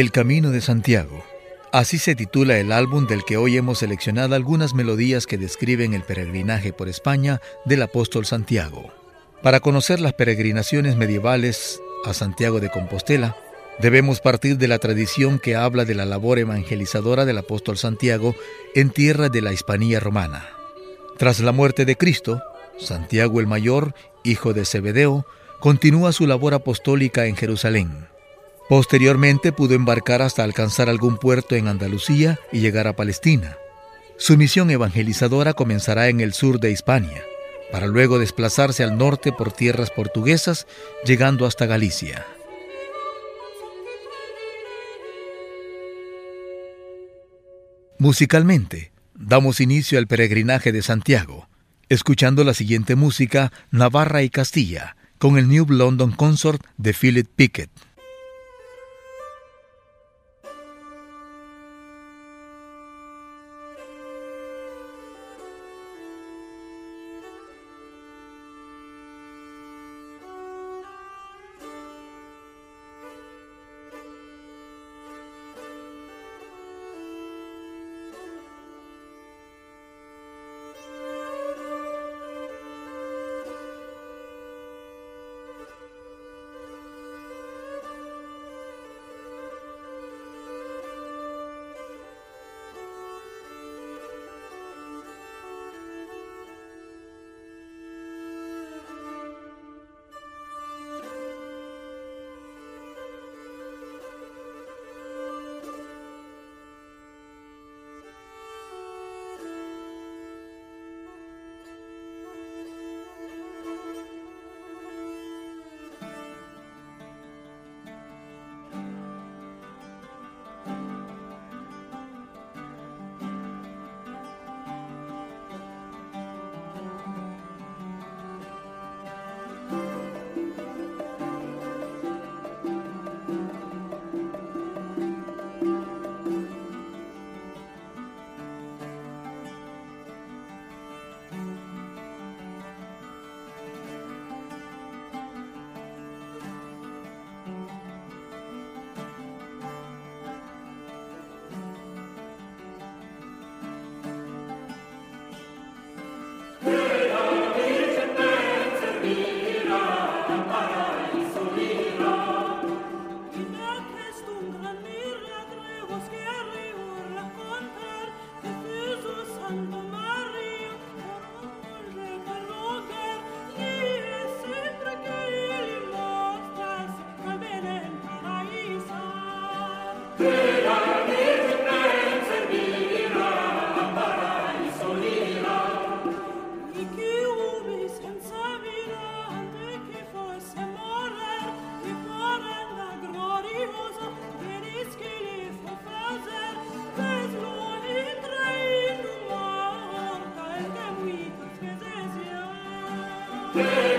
El Camino de Santiago. Así se titula el álbum del que hoy hemos seleccionado algunas melodías que describen el peregrinaje por España del apóstol Santiago. Para conocer las peregrinaciones medievales a Santiago de Compostela, debemos partir de la tradición que habla de la labor evangelizadora del apóstol Santiago en tierra de la Hispanía romana. Tras la muerte de Cristo, Santiago el Mayor, hijo de Zebedeo, continúa su labor apostólica en Jerusalén. Posteriormente pudo embarcar hasta alcanzar algún puerto en Andalucía y llegar a Palestina. Su misión evangelizadora comenzará en el sur de Hispania, para luego desplazarse al norte por tierras portuguesas, llegando hasta Galicia. Musicalmente, damos inicio al peregrinaje de Santiago, escuchando la siguiente música Navarra y Castilla, con el New London Consort de Philip Pickett. day.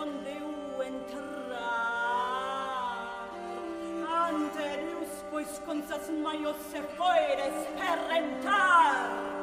onde u entrar. Ante neus, pois consas maios se foeres per rentar.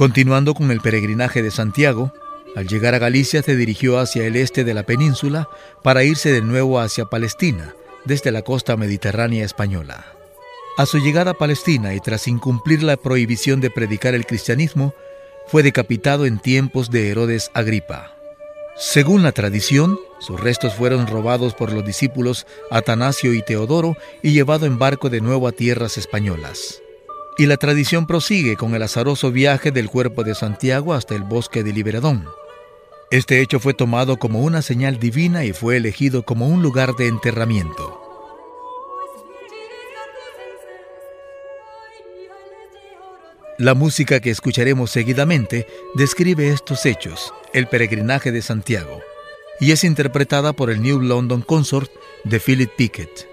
Continuando con el peregrinaje de Santiago, al llegar a Galicia se dirigió hacia el este de la península para irse de nuevo hacia Palestina, desde la costa mediterránea española. A su llegada a Palestina y tras incumplir la prohibición de predicar el cristianismo, fue decapitado en tiempos de Herodes Agripa. Según la tradición, sus restos fueron robados por los discípulos Atanasio y Teodoro y llevado en barco de nuevo a tierras españolas. Y la tradición prosigue con el azaroso viaje del cuerpo de Santiago hasta el bosque de Liberadón. Este hecho fue tomado como una señal divina y fue elegido como un lugar de enterramiento. La música que escucharemos seguidamente describe estos hechos, el peregrinaje de Santiago, y es interpretada por el New London Consort de Philip Pickett.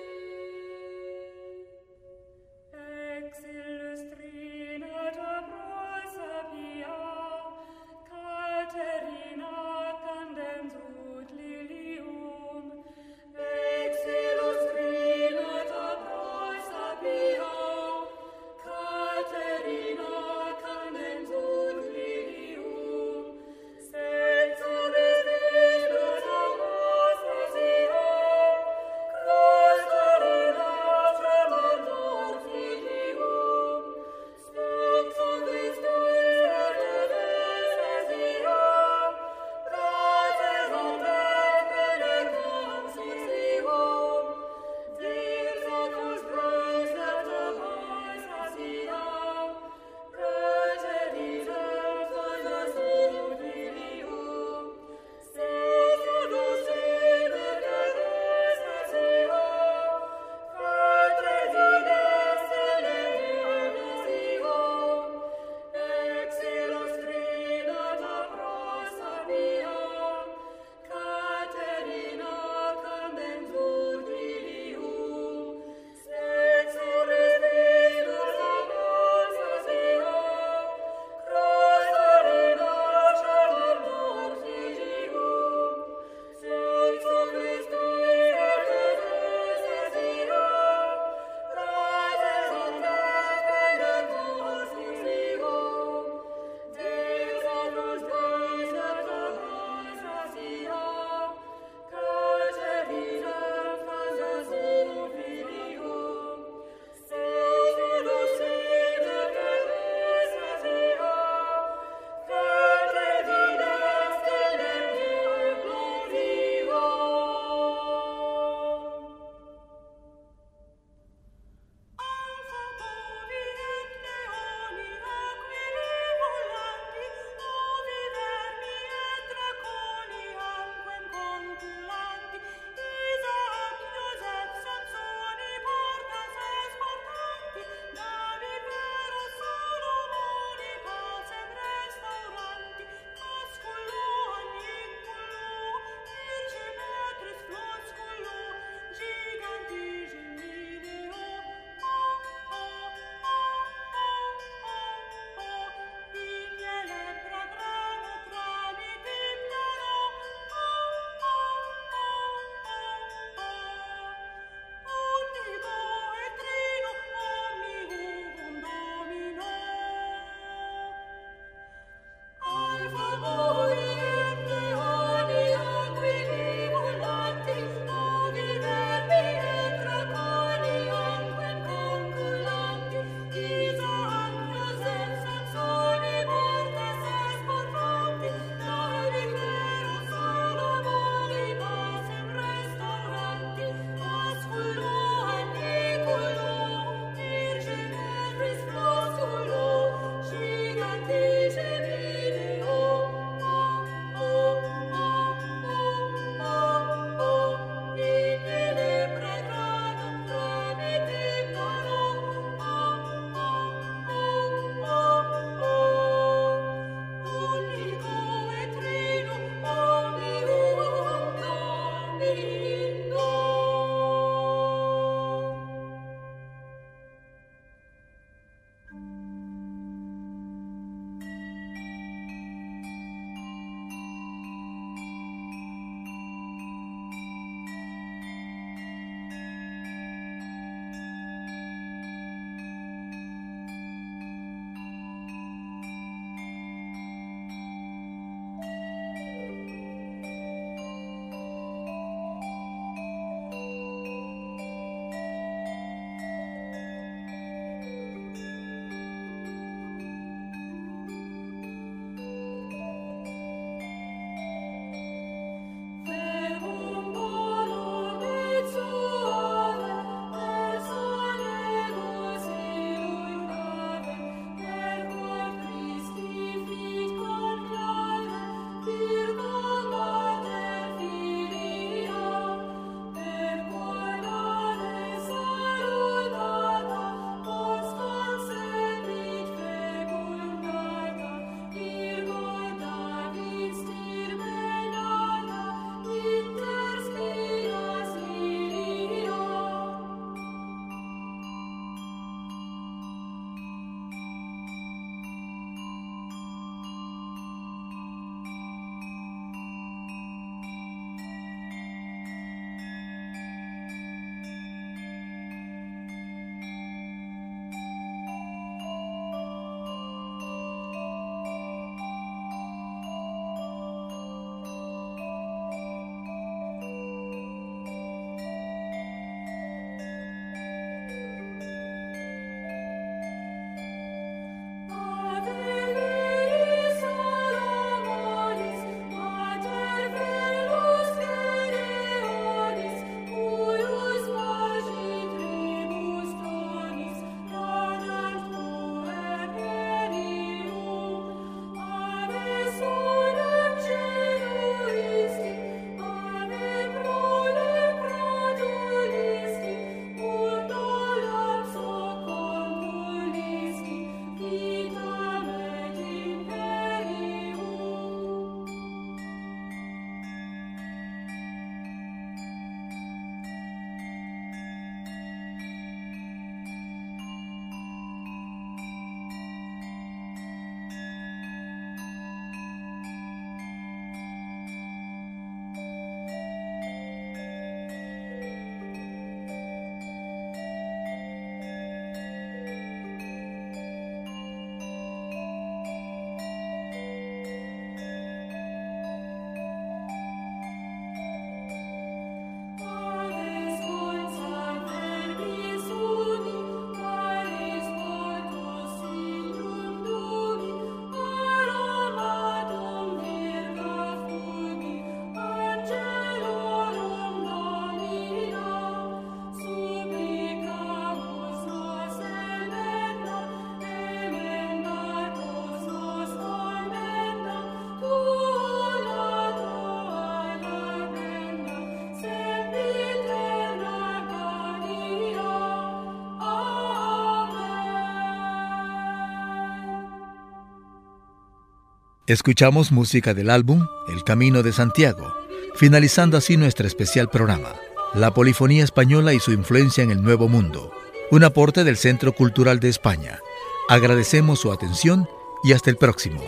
Escuchamos música del álbum El Camino de Santiago, finalizando así nuestro especial programa, La Polifonía Española y su influencia en el Nuevo Mundo, un aporte del Centro Cultural de España. Agradecemos su atención y hasta el próximo.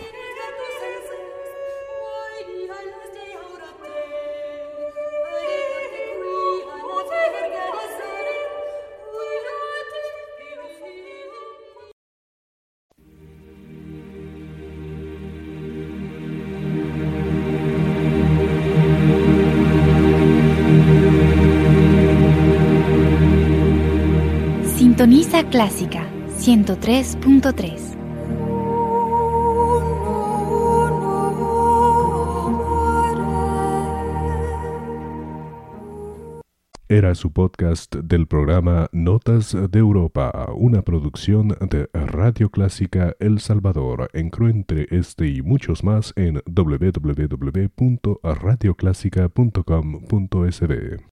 103.3. Era su podcast del programa Notas de Europa, una producción de Radio Clásica El Salvador. Encuentre este y muchos más en www.radioclásica.com.sb.